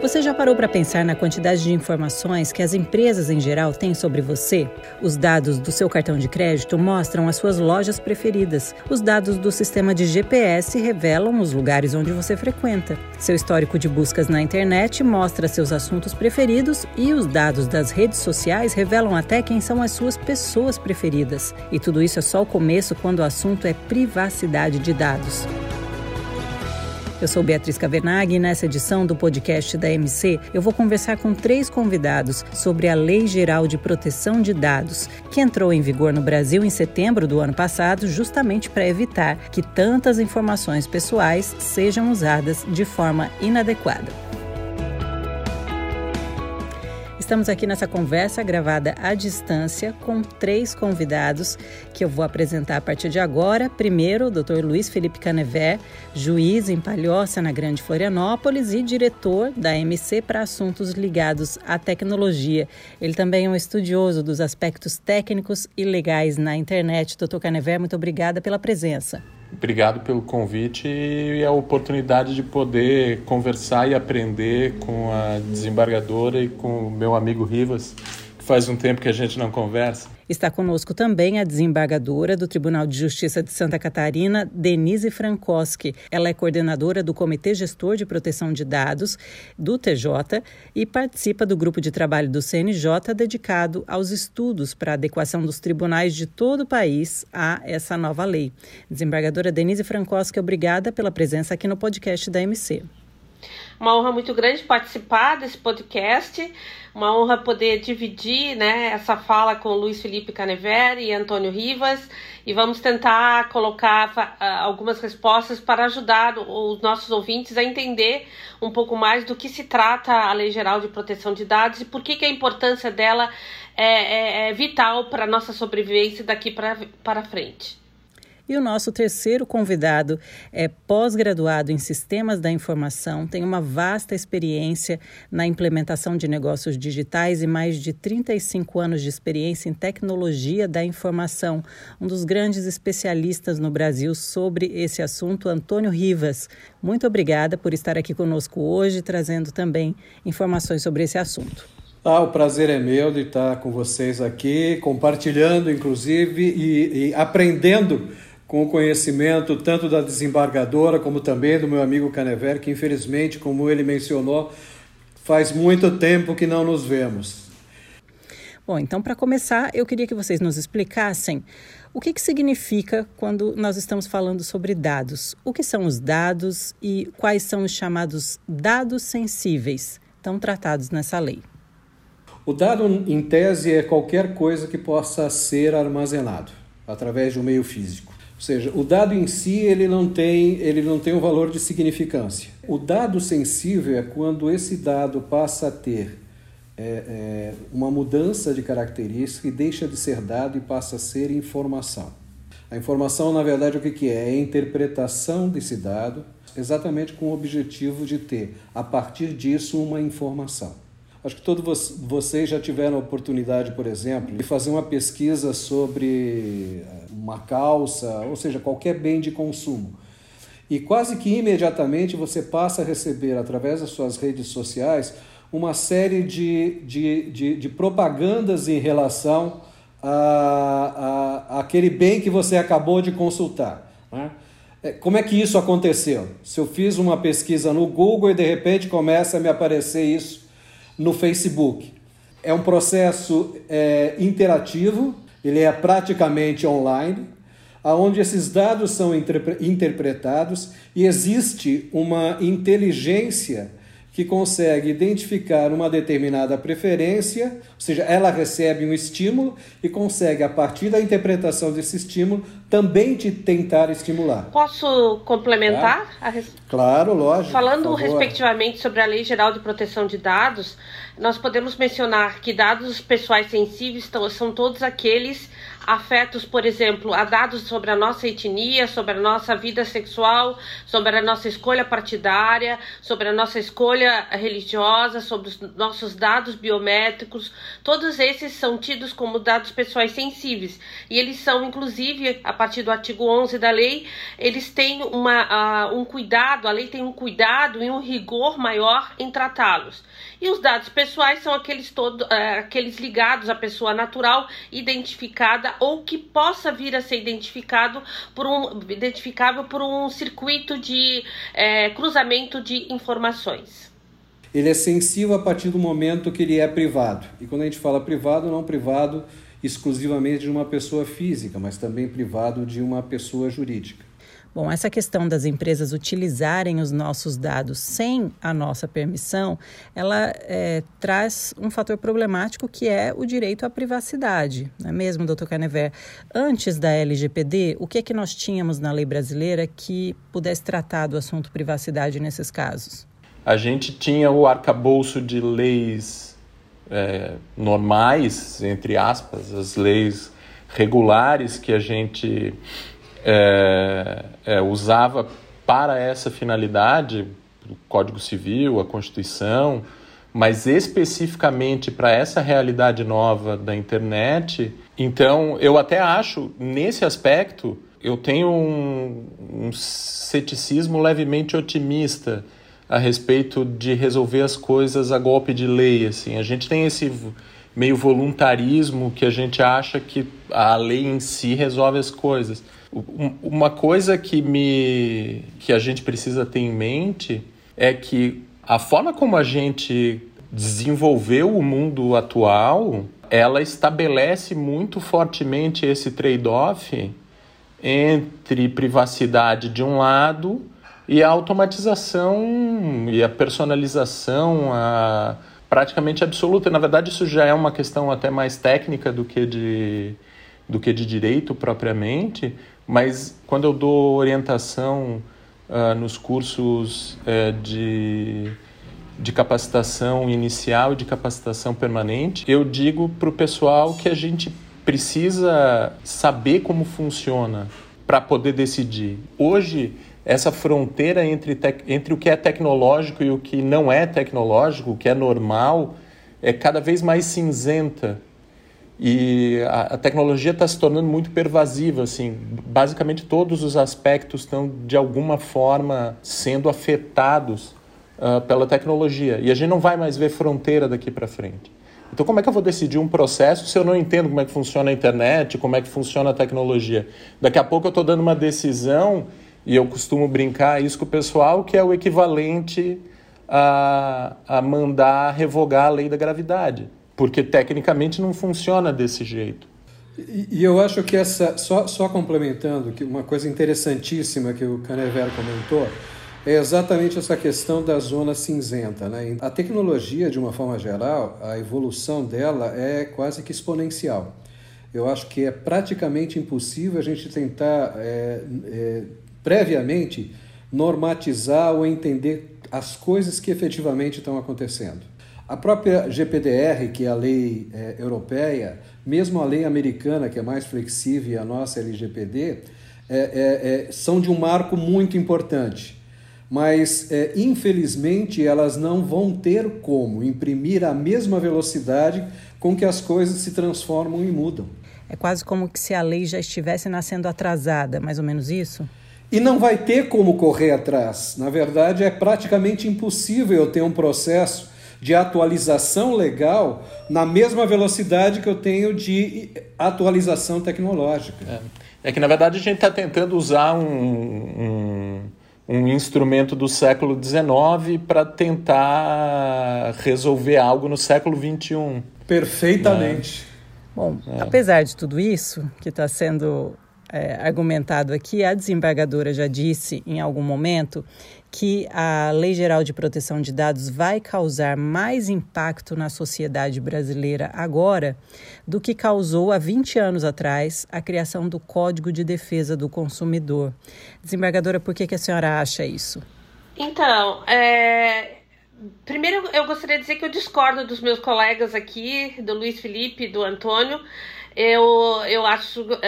Você já parou para pensar na quantidade de informações que as empresas em geral têm sobre você? Os dados do seu cartão de crédito mostram as suas lojas preferidas. Os dados do sistema de GPS revelam os lugares onde você frequenta. Seu histórico de buscas na internet mostra seus assuntos preferidos e os dados das redes sociais revelam até quem são as suas pessoas preferidas. E tudo isso é só o começo quando o assunto é privacidade de dados. Eu sou Beatriz Cavernaghi e nessa edição do podcast da MC eu vou conversar com três convidados sobre a Lei Geral de Proteção de Dados, que entrou em vigor no Brasil em setembro do ano passado, justamente para evitar que tantas informações pessoais sejam usadas de forma inadequada. Estamos aqui nessa conversa gravada à distância com três convidados que eu vou apresentar a partir de agora. Primeiro, o Dr. Luiz Felipe Canevé, juiz em Palhoça, na Grande Florianópolis, e diretor da MC para assuntos ligados à tecnologia. Ele também é um estudioso dos aspectos técnicos e legais na internet. Dr. Canevé, muito obrigada pela presença. Obrigado pelo convite e a oportunidade de poder conversar e aprender com a desembargadora e com o meu amigo Rivas, faz um tempo que a gente não conversa. Está conosco também a desembargadora do Tribunal de Justiça de Santa Catarina, Denise Frankowski. Ela é coordenadora do Comitê Gestor de Proteção de Dados do TJ e participa do grupo de trabalho do CNJ dedicado aos estudos para adequação dos tribunais de todo o país a essa nova lei. Desembargadora Denise Frankowski, obrigada pela presença aqui no podcast da MC. Uma honra muito grande participar desse podcast, uma honra poder dividir né, essa fala com Luiz Felipe Caneveri e Antônio Rivas e vamos tentar colocar algumas respostas para ajudar os nossos ouvintes a entender um pouco mais do que se trata a Lei Geral de Proteção de Dados e por que, que a importância dela é, é, é vital para a nossa sobrevivência daqui para frente. E o nosso terceiro convidado é pós-graduado em Sistemas da Informação, tem uma vasta experiência na implementação de negócios digitais e mais de 35 anos de experiência em tecnologia da informação. Um dos grandes especialistas no Brasil sobre esse assunto, Antônio Rivas. Muito obrigada por estar aqui conosco hoje, trazendo também informações sobre esse assunto. Ah, o prazer é meu de estar com vocês aqui, compartilhando, inclusive, e, e aprendendo com o conhecimento tanto da desembargadora como também do meu amigo Canever, que infelizmente, como ele mencionou, faz muito tempo que não nos vemos. Bom, então para começar, eu queria que vocês nos explicassem o que, que significa quando nós estamos falando sobre dados. O que são os dados e quais são os chamados dados sensíveis, tão tratados nessa lei? O dado, em tese, é qualquer coisa que possa ser armazenado através de um meio físico. Ou seja, o dado em si ele não tem, ele não tem um valor de significância. O dado sensível é quando esse dado passa a ter é, é, uma mudança de característica e deixa de ser dado e passa a ser informação. A informação, na verdade, o que, que é? É a interpretação desse dado, exatamente com o objetivo de ter, a partir disso, uma informação. Acho que todos vocês já tiveram a oportunidade, por exemplo, de fazer uma pesquisa sobre eh, uma calça, ou seja, qualquer bem de consumo. E quase que imediatamente você passa a receber, através das suas redes sociais, uma série de, de, de, de propagandas em relação a, a, a, aquele bem que você acabou de consultar. Né? É, como é que isso aconteceu? Se eu fiz uma pesquisa no Google e de repente começa a me aparecer isso no Facebook. É um processo é, interativo, ele é praticamente online, aonde esses dados são interpretados e existe uma inteligência que consegue identificar uma determinada preferência, ou seja, ela recebe um estímulo e consegue, a partir da interpretação desse estímulo, também te tentar estimular. Posso complementar? Tá? Claro, lógico. Falando respectivamente sobre a Lei Geral de Proteção de Dados, nós podemos mencionar que dados pessoais sensíveis são todos aqueles afetos, por exemplo, a dados sobre a nossa etnia, sobre a nossa vida sexual, sobre a nossa escolha partidária, sobre a nossa escolha religiosa, sobre os nossos dados biométricos. Todos esses são tidos como dados pessoais sensíveis e eles são, inclusive, a partir do artigo 11 da lei, eles têm uma, uh, um cuidado, a lei tem um cuidado e um rigor maior em tratá-los. E os dados pessoais são aqueles, uh, aqueles ligados à pessoa natural identificada ou que possa vir a ser identificado por um, identificável por um circuito de uh, cruzamento de informações. Ele é sensível a partir do momento que ele é privado. E quando a gente fala privado, não privado exclusivamente de uma pessoa física, mas também privado de uma pessoa jurídica. Bom, essa questão das empresas utilizarem os nossos dados sem a nossa permissão, ela é, traz um fator problemático que é o direito à privacidade, não é mesmo, doutor Canever? Antes da LGPD, o que é que nós tínhamos na lei brasileira que pudesse tratar do assunto privacidade nesses casos? A gente tinha o arcabouço de leis é, normais, entre aspas, as leis regulares que a gente é, é, usava para essa finalidade, o Código Civil, a Constituição, mas especificamente para essa realidade nova da internet. Então, eu até acho, nesse aspecto, eu tenho um, um ceticismo levemente otimista a respeito de resolver as coisas a golpe de lei. Assim. A gente tem esse meio voluntarismo que a gente acha que a lei em si resolve as coisas. Uma coisa que, me, que a gente precisa ter em mente é que a forma como a gente desenvolveu o mundo atual, ela estabelece muito fortemente esse trade-off entre privacidade de um lado e a automatização e a personalização a, praticamente absoluta. Na verdade, isso já é uma questão até mais técnica do que de, do que de direito propriamente, mas quando eu dou orientação uh, nos cursos uh, de, de capacitação inicial e de capacitação permanente, eu digo para o pessoal que a gente precisa saber como funciona para poder decidir. Hoje, essa fronteira entre, entre o que é tecnológico e o que não é tecnológico, o que é normal, é cada vez mais cinzenta. E a, a tecnologia está se tornando muito pervasiva, assim. Basicamente todos os aspectos estão de alguma forma sendo afetados uh, pela tecnologia. E a gente não vai mais ver fronteira daqui para frente. Então, como é que eu vou decidir um processo se eu não entendo como é que funciona a internet, como é que funciona a tecnologia? Daqui a pouco eu estou dando uma decisão e eu costumo brincar isso com o pessoal, que é o equivalente a, a mandar revogar a lei da gravidade porque tecnicamente não funciona desse jeito. E, e eu acho que essa, só, só complementando, que uma coisa interessantíssima que o Canever comentou, é exatamente essa questão da zona cinzenta. Né? A tecnologia, de uma forma geral, a evolução dela é quase que exponencial. Eu acho que é praticamente impossível a gente tentar é, é, previamente normatizar ou entender as coisas que efetivamente estão acontecendo. A própria GPDR, que é a lei é, europeia, mesmo a lei americana, que é mais flexível, e a nossa LGPD, é, é, é, são de um marco muito importante. Mas, é, infelizmente, elas não vão ter como imprimir a mesma velocidade com que as coisas se transformam e mudam. É quase como se a lei já estivesse nascendo atrasada, mais ou menos isso? E não vai ter como correr atrás. Na verdade, é praticamente impossível eu ter um processo de atualização legal na mesma velocidade que eu tenho de atualização tecnológica. É, é que, na verdade, a gente está tentando usar um, um, um, instrumento do século XIX para tentar resolver algo no século XXI. Perfeitamente. Né? Bom, é. apesar de tudo isso que está sendo é, argumentado aqui, a desembargadora já disse em algum momento que a Lei Geral de Proteção de Dados vai causar mais impacto na sociedade brasileira agora do que causou há 20 anos atrás a criação do Código de Defesa do Consumidor. Desembargadora, por que, que a senhora acha isso? Então, é, Primeiro, eu gostaria de dizer que eu discordo dos meus colegas aqui, do Luiz Felipe do Antônio. Eu, eu acho, uh,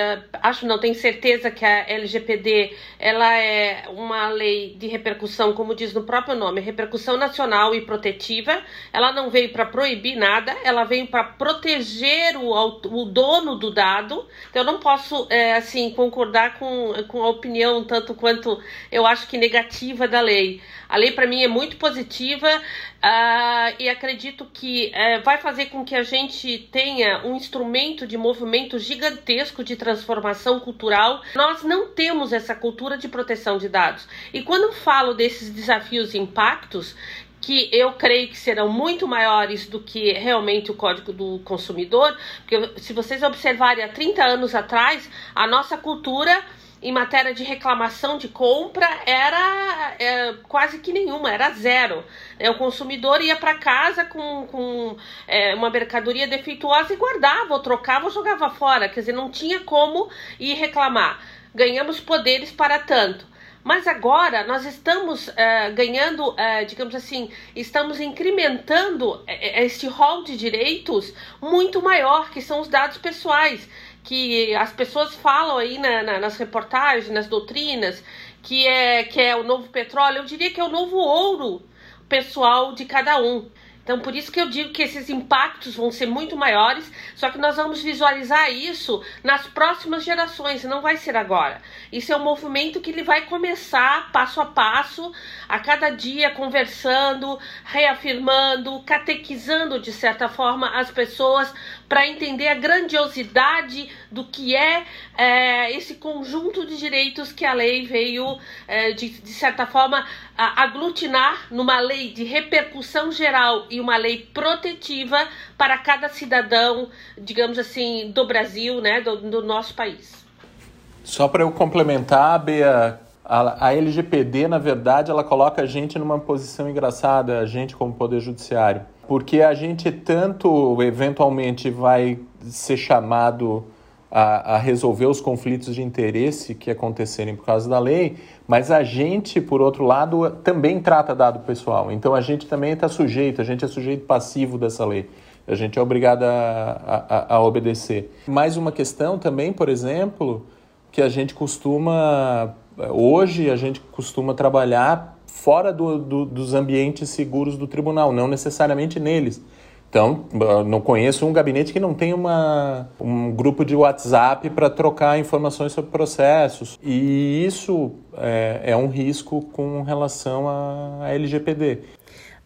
acho não, tenho certeza que a LGPD ela é uma lei de repercussão, como diz no próprio nome, repercussão nacional e protetiva. Ela não veio para proibir nada, ela veio para proteger o, o dono do dado. Então, eu não posso, é, assim, concordar com, com a opinião tanto quanto eu acho que negativa da lei. A lei, para mim, é muito positiva uh, e acredito que uh, vai fazer com que a gente tenha um instrumento de movimento gigantesco de transformação cultural. Nós não temos essa cultura de proteção de dados. E quando falo desses desafios e impactos, que eu creio que serão muito maiores do que realmente o Código do Consumidor, porque se vocês observarem há 30 anos atrás, a nossa cultura em matéria de reclamação de compra era é, quase que nenhuma, era zero. É, o consumidor ia para casa com, com é, uma mercadoria defeituosa e guardava, ou trocava ou jogava fora. Quer dizer, não tinha como ir reclamar. Ganhamos poderes para tanto. Mas agora nós estamos uh, ganhando, uh, digamos assim, estamos incrementando este rol de direitos muito maior, que são os dados pessoais que as pessoas falam aí na, na, nas reportagens, nas doutrinas, que é, que é o novo petróleo, eu diria que é o novo ouro pessoal de cada um. Então, por isso que eu digo que esses impactos vão ser muito maiores, só que nós vamos visualizar isso nas próximas gerações, não vai ser agora. Isso é um movimento que ele vai começar passo a passo, a cada dia conversando, reafirmando, catequizando de certa forma as pessoas para entender a grandiosidade do que é, é, esse conjunto de direitos que a lei veio, é, de, de certa forma, aglutinar numa lei de repercussão geral e uma lei protetiva para cada cidadão, digamos assim, do Brasil, né, do, do nosso país. Só para eu complementar, Bea, a, a LGPD, na verdade, ela coloca a gente numa posição engraçada, a gente como Poder Judiciário, porque a gente tanto eventualmente vai ser chamado a, a, resolver os conflitos de interesse que acontecerem por causa da lei, mas a gente, por outro lado, também trata dado pessoal. Então a gente também está sujeito, a gente é sujeito passivo dessa lei. A gente é obrigado a, a, a obedecer. Mais uma questão também, por exemplo, que a gente costuma, hoje, a gente costuma trabalhar fora do, do, dos ambientes seguros do tribunal, não necessariamente neles. Então, não conheço um gabinete que não tem uma, um grupo de WhatsApp para trocar informações sobre processos. E isso é, é um risco com relação à LGPD.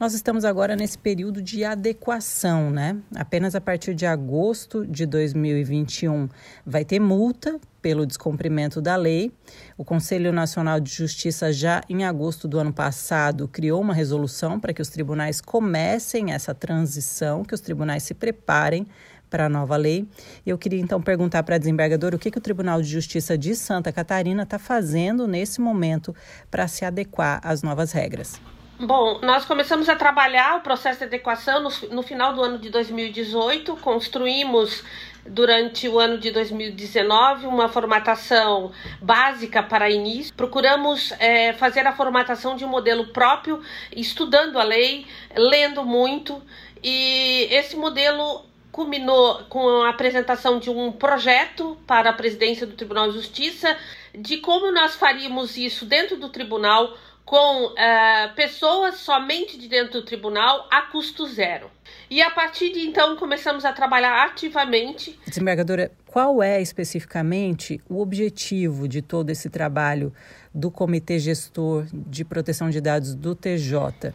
Nós estamos agora nesse período de adequação, né? Apenas a partir de agosto de 2021 vai ter multa pelo descumprimento da lei. O Conselho Nacional de Justiça, já em agosto do ano passado, criou uma resolução para que os tribunais comecem essa transição, que os tribunais se preparem para a nova lei. Eu queria então perguntar para a desembargadora o que, que o Tribunal de Justiça de Santa Catarina está fazendo nesse momento para se adequar às novas regras. Bom, nós começamos a trabalhar o processo de adequação no, no final do ano de 2018, construímos durante o ano de 2019 uma formatação básica para início. Procuramos é, fazer a formatação de um modelo próprio, estudando a lei, lendo muito, e esse modelo culminou com a apresentação de um projeto para a presidência do Tribunal de Justiça de como nós faríamos isso dentro do tribunal com uh, pessoas somente de dentro do tribunal a custo zero. E a partir de então começamos a trabalhar ativamente. Desembargadora, qual é especificamente o objetivo de todo esse trabalho do Comitê Gestor de Proteção de Dados do TJ?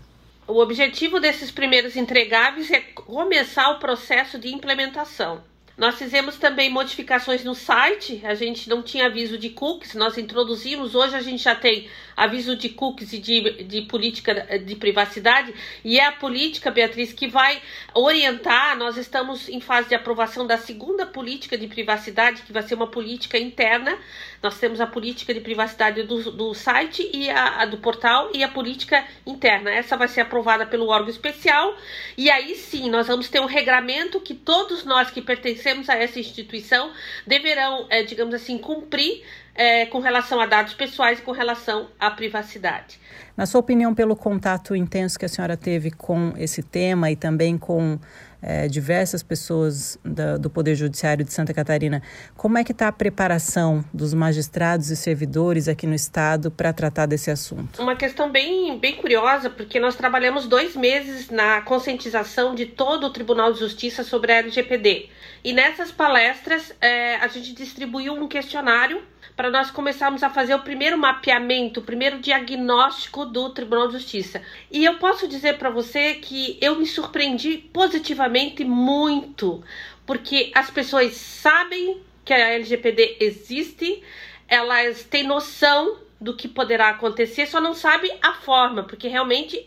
O objetivo desses primeiros entregáveis é começar o processo de implementação. Nós fizemos também modificações no site, a gente não tinha aviso de cookies, nós introduzimos, hoje a gente já tem aviso de cookies e de, de política de privacidade, e é a política, Beatriz, que vai orientar. Nós estamos em fase de aprovação da segunda política de privacidade, que vai ser uma política interna. Nós temos a política de privacidade do, do site e a, a do portal e a política interna. Essa vai ser aprovada pelo órgão especial, e aí sim nós vamos ter um regramento que todos nós que pertencemos a essa instituição deverão, é, digamos assim, cumprir é, com relação a dados pessoais e com relação à privacidade. Na sua opinião, pelo contato intenso que a senhora teve com esse tema e também com é, diversas pessoas da, do Poder Judiciário de Santa Catarina, como é que está a preparação dos magistrados e servidores aqui no Estado para tratar desse assunto? Uma questão bem, bem curiosa, porque nós trabalhamos dois meses na conscientização de todo o Tribunal de Justiça sobre a LGPD. E nessas palestras, é, a gente distribuiu um questionário para nós começarmos a fazer o primeiro mapeamento, o primeiro diagnóstico do Tribunal de Justiça. E eu posso dizer para você que eu me surpreendi positivamente muito, porque as pessoas sabem que a LGPD existe, elas têm noção do que poderá acontecer, só não sabe a forma, porque realmente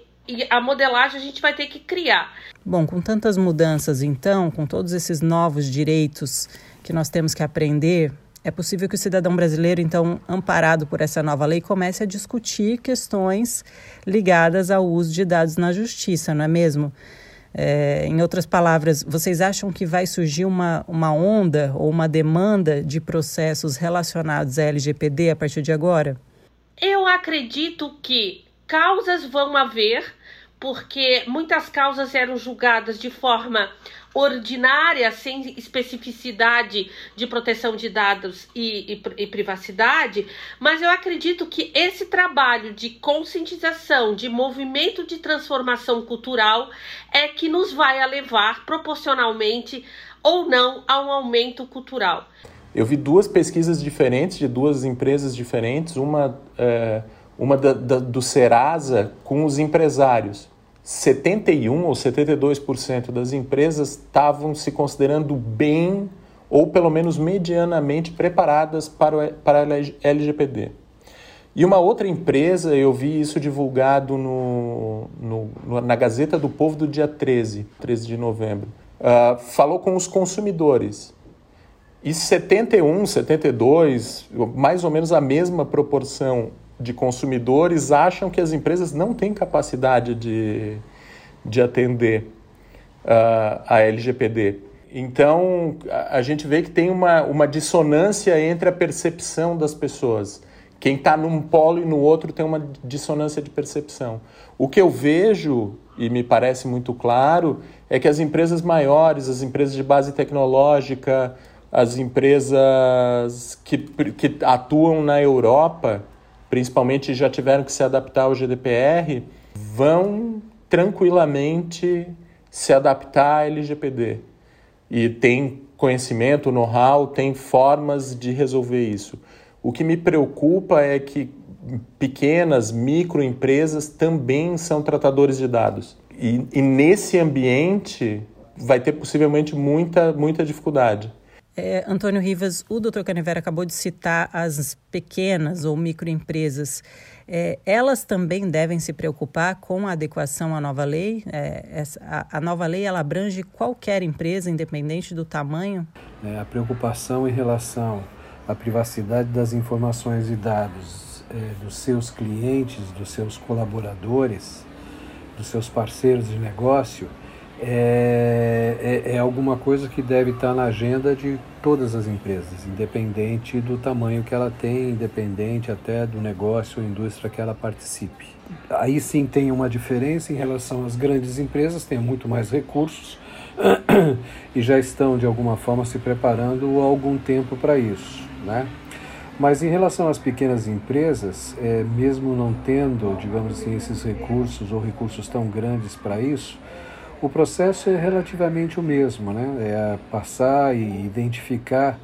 a modelagem a gente vai ter que criar. Bom, com tantas mudanças, então, com todos esses novos direitos que nós temos que aprender, é possível que o cidadão brasileiro, então, amparado por essa nova lei, comece a discutir questões ligadas ao uso de dados na justiça, não é mesmo? É, em outras palavras, vocês acham que vai surgir uma, uma onda ou uma demanda de processos relacionados à LGPD a partir de agora? Eu acredito que causas vão haver, porque muitas causas eram julgadas de forma ordinária, sem especificidade de proteção de dados e, e, e, privacidade, mas eu acredito que esse trabalho de conscientização, de movimento de transformação cultural, é que nos vai levar proporcionalmente ou não a um aumento cultural. Eu vi duas pesquisas diferentes de duas empresas diferentes, uma, é, uma da, da, do Serasa com os empresários. 71 ou 72% das empresas estavam se considerando bem ou pelo menos medianamente preparadas para, o, para a LGPD. E uma outra empresa, eu vi isso divulgado no, no, na Gazeta do Povo do dia 13, 13 de novembro, uh, falou com os consumidores. E 71, 72, mais ou menos a mesma proporção de consumidores acham que as empresas não têm capacidade de, de atender uh, a LGPD. Então, a, a gente vê que tem uma, uma dissonância entre a percepção das pessoas. Quem está num polo e no outro tem uma dissonância de percepção. O que eu vejo, e me parece muito claro, é que as empresas maiores, as empresas de base tecnológica, as empresas que, que atuam na Europa, principalmente já tiveram que se adaptar ao GDPR, vão tranquilamente se adaptar à LGPD. E tem conhecimento, know-how, tem formas de resolver isso. O que me preocupa é que pequenas, microempresas também são tratadores de dados. E, e nesse ambiente vai ter possivelmente muita, muita dificuldade. É, Antônio Rivas, o doutor Canevera acabou de citar as pequenas ou microempresas. É, elas também devem se preocupar com a adequação à nova lei? É, essa, a, a, nova lei ela abrange qualquer empresa, independente do tamanho? É, a preocupação em relação à privacidade das informações e dados é, dos seus clientes, dos seus colaboradores, dos seus parceiros de negócio é, é, é, alguma coisa que deve estar na agenda de todas as empresas, independente do tamanho que ela tem, independente até do negócio ou indústria que ela participe. Aí sim tem uma diferença em relação às grandes empresas, têm muito mais recursos e já estão de alguma forma se preparando há algum tempo para isso, né? Mas em relação às pequenas empresas, é, mesmo não tendo, digamos assim, esses recursos ou recursos tão grandes para isso, o processo é relativamente o mesmo, né? É passar e identificar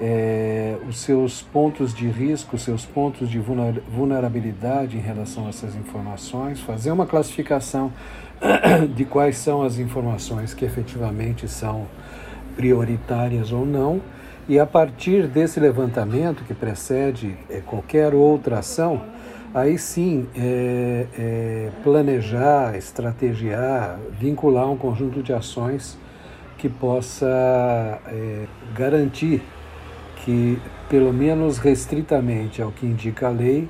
é, os seus pontos de risco, os seus pontos de vulnerabilidade em relação a essas informações, fazer uma classificação de quais são as informações que efetivamente são prioritárias ou não, e a partir desse levantamento que precede é, qualquer outra ação, aí sim é, é, planejar, estrategiar, vincular um conjunto de ações que possa é, garantir que, pelo menos restritamente ao que indica a lei,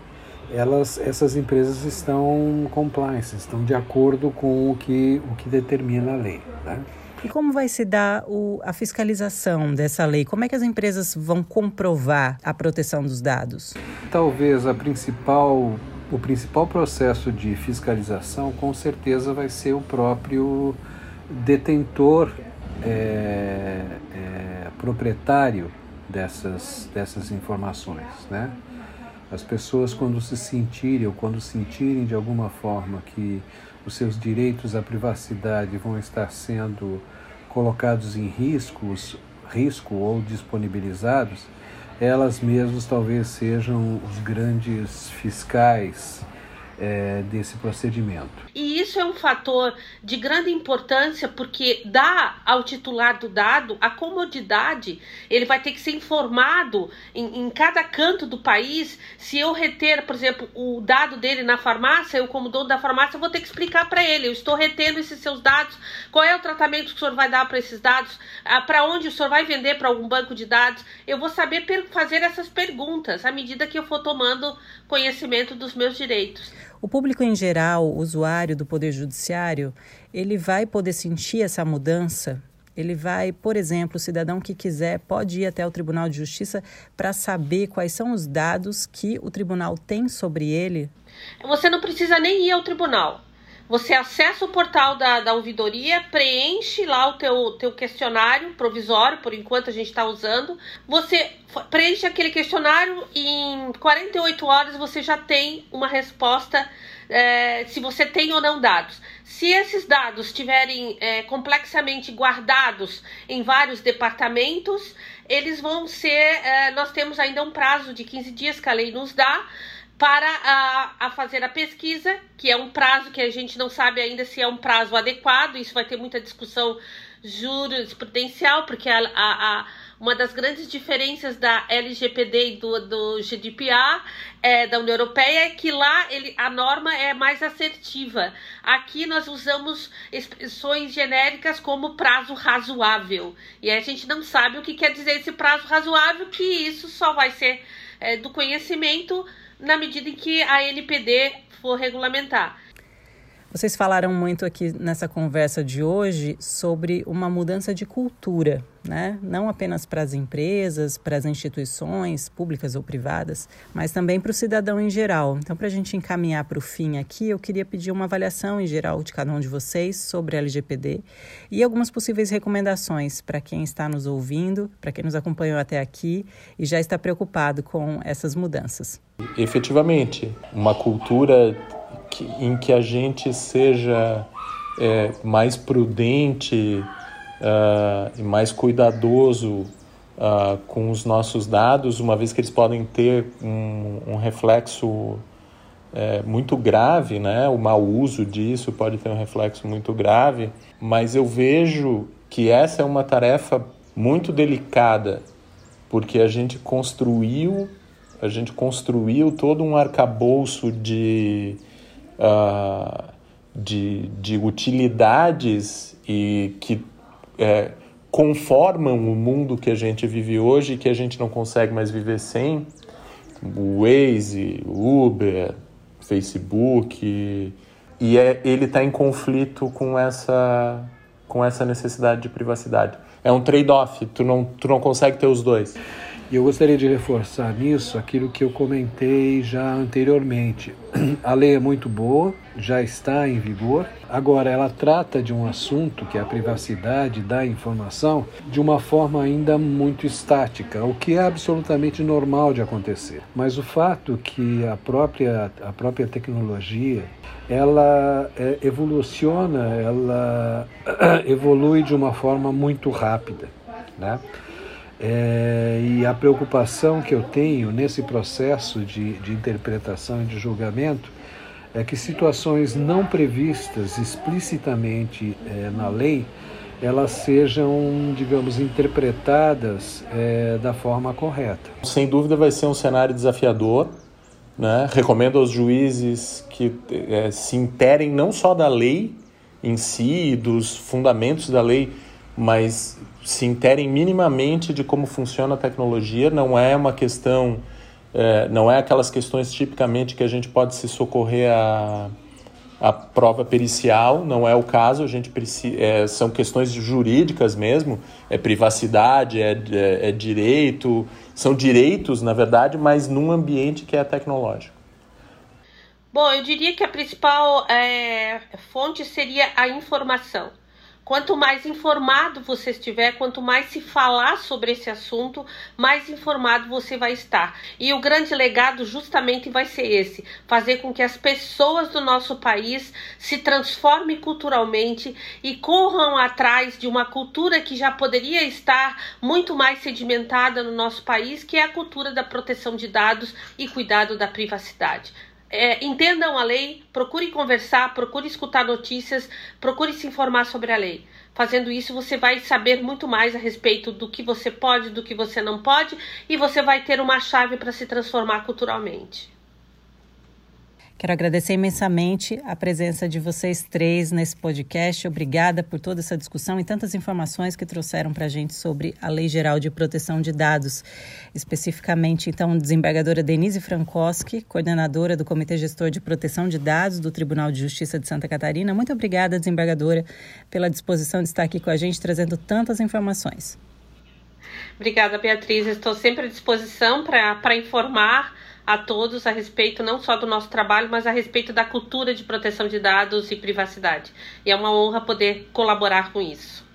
elas, essas empresas estão compliance, estão de acordo com o que, o que determina a lei. Né? E como vai se dar o, a fiscalização dessa lei? Como é que as empresas vão comprovar a proteção dos dados? Talvez a principal, o principal processo de fiscalização, com certeza, vai ser o próprio detentor, é, é, proprietário dessas, dessas informações, né? As pessoas, quando se sentirem ou quando sentirem de alguma forma que os seus direitos à privacidade vão estar sendo colocados em riscos, risco ou disponibilizados, elas mesmas talvez sejam os grandes fiscais é, desse procedimento. E isso é um fator de grande importância porque dá ao titular do dado a comodidade, ele vai ter que ser informado em, em cada canto do país. Se eu reter, por exemplo, o dado dele na farmácia, eu, como dono da farmácia, vou ter que explicar para ele: eu estou retendo esses seus dados, qual é o tratamento que o senhor vai dar para esses dados, ah, para onde o senhor vai vender para algum banco de dados. Eu vou saber fazer essas perguntas à medida que eu for tomando conhecimento dos meus direitos. O público em geral, usuário do Poder Judiciário, ele vai poder sentir essa mudança. Ele vai, por exemplo, o cidadão que quiser pode ir até o Tribunal de Justiça para saber quais são os dados que o tribunal tem sobre ele. Você não precisa nem ir ao tribunal. Você acessa o portal da, da ouvidoria, preenche lá o teu, teu questionário provisório, por enquanto a gente está usando. Você preenche aquele questionário e em 48 horas você já tem uma resposta é, se você tem ou não dados. Se esses dados estiverem é, complexamente guardados em vários departamentos, eles vão ser. É, nós temos ainda um prazo de 15 dias que a lei nos dá para a, a, fazer a pesquisa, que é um prazo que a gente não sabe ainda se é um prazo adequado, isso vai ter muita discussão jurisprudencial, porque a, a, uma das grandes diferenças da LGPD e do, do GDPR é, da União Europeia é que lá ele, a norma é mais assertiva. Aqui nós usamos expressões genéricas como prazo razoável. E a gente não sabe o que quer dizer esse prazo razoável, que isso só vai ser é, do conhecimento na medida em que a NPD for regulamentar. Vocês falaram muito aqui nessa conversa de hoje sobre uma mudança de cultura, né? Não apenas para as empresas, para as instituições públicas ou privadas, mas também para o cidadão em geral. Então, para a gente encaminhar para o fim aqui, eu queria pedir uma avaliação em geral de cada um de vocês sobre a LGPD e algumas possíveis recomendações para quem está nos ouvindo, para quem nos acompanhou até aqui e já está preocupado com essas mudanças. Efetivamente, uma cultura que, em que a gente seja é, mais prudente uh, e mais cuidadoso uh, com os nossos dados, uma vez que eles podem ter um, um reflexo é, muito grave, né? O mau uso disso pode ter um reflexo muito grave, mas eu vejo que essa é uma tarefa muito delicada, porque a gente construiu, a gente construiu todo um arcabouço de uh, de, de utilidades e que é, conformam o mundo que a gente vive hoje e que a gente não consegue mais viver sem. O Waze, Uber, Facebook. E é, ele está em conflito com essa, com essa necessidade de privacidade. É um trade-off, tu não, tu não consegue ter os dois. E eu gostaria de reforçar nisso aquilo que eu comentei já anteriormente. A lei é muito boa, já está em vigor. Agora, ela trata de um assunto que é a privacidade da informação de uma forma ainda muito estática, o que é absolutamente normal de acontecer. Mas o fato que a própria, a própria tecnologia ela é, evoluciona, ela evolui de uma forma muito rápida, né? É, e a preocupação que eu tenho nesse processo de, de interpretação e de julgamento é que situações não previstas explicitamente é, na lei elas sejam, digamos, interpretadas é, da forma correta. Sem dúvida vai ser um cenário desafiador. Né? Recomendo aos juízes que é, se interem não só da lei em si, dos fundamentos da lei, mas se interem minimamente de como funciona a tecnologia, não é uma questão, é, não é aquelas questões tipicamente que a gente pode se socorrer a, a prova pericial, não é o caso, a gente é, são questões jurídicas mesmo, é privacidade, é, é, é direito, são direitos, na verdade, mas num ambiente que é tecnológico. Bom, eu diria que a principal é, fonte seria a informação. Quanto mais informado você estiver, quanto mais se falar sobre esse assunto, mais informado você vai estar. E o grande legado justamente vai ser esse: fazer com que as pessoas do nosso país se transformem culturalmente e corram atrás de uma cultura que já poderia estar muito mais sedimentada no nosso país, que é a cultura da proteção de dados e cuidado da privacidade. É, entendam a lei, procure conversar, procure escutar notícias, procure se informar sobre a lei. Fazendo isso, você vai saber muito mais a respeito do que você pode, do que você não pode, e você vai ter uma chave para se transformar culturalmente. Quero agradecer imensamente a presença de vocês três nesse podcast. Obrigada por toda essa discussão e tantas informações que trouxeram para a gente sobre a Lei Geral de Proteção de Dados. Especificamente, então, desembargadora Denise Frankowski, coordenadora do Comitê Gestor de Proteção de Dados do Tribunal de Justiça de Santa Catarina. Muito obrigada, desembargadora, pela disposição de estar aqui com a gente, trazendo tantas informações. Obrigada, Beatriz. Estou sempre à disposição para informar a todos a respeito não só do nosso trabalho, mas a respeito da cultura de proteção de dados e privacidade. E é uma honra poder colaborar com isso.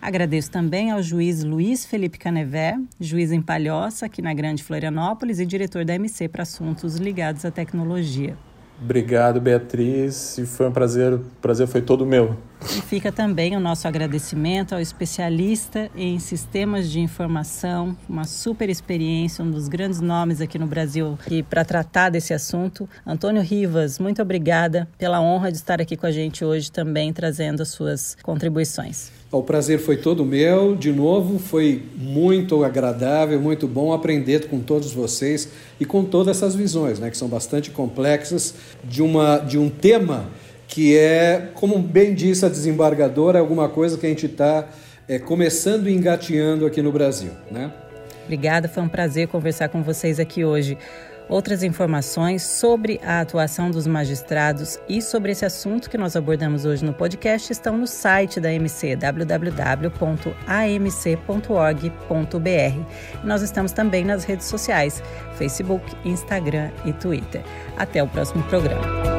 Agradeço também ao juiz Luiz Felipe Canevé, juiz em Palhoça, aqui na Grande Florianópolis, e diretor da MC para assuntos ligados à tecnologia. Obrigado, Beatriz, e foi um prazer, o prazer foi todo meu. E fica também o nosso agradecimento ao especialista em sistemas de informação, uma super experiência, um dos grandes nomes aqui no Brasil e para tratar desse assunto. Antônio Rivas, muito obrigada pela honra de estar aqui com a gente hoje também trazendo as suas contribuições. O prazer foi todo meu, de novo, foi muito agradável, muito bom aprender com todos vocês e com todas essas visões, né, que são bastante complexas, de, uma, de um tema que é, como bem disse a desembargadora, alguma coisa que a gente está é, começando e engateando aqui no Brasil. Né? Obrigada, foi um prazer conversar com vocês aqui hoje. Outras informações sobre a atuação dos magistrados e sobre esse assunto que nós abordamos hoje no podcast estão no site da MC, www.amc.org.br. Nós estamos também nas redes sociais, Facebook, Instagram e Twitter. Até o próximo programa.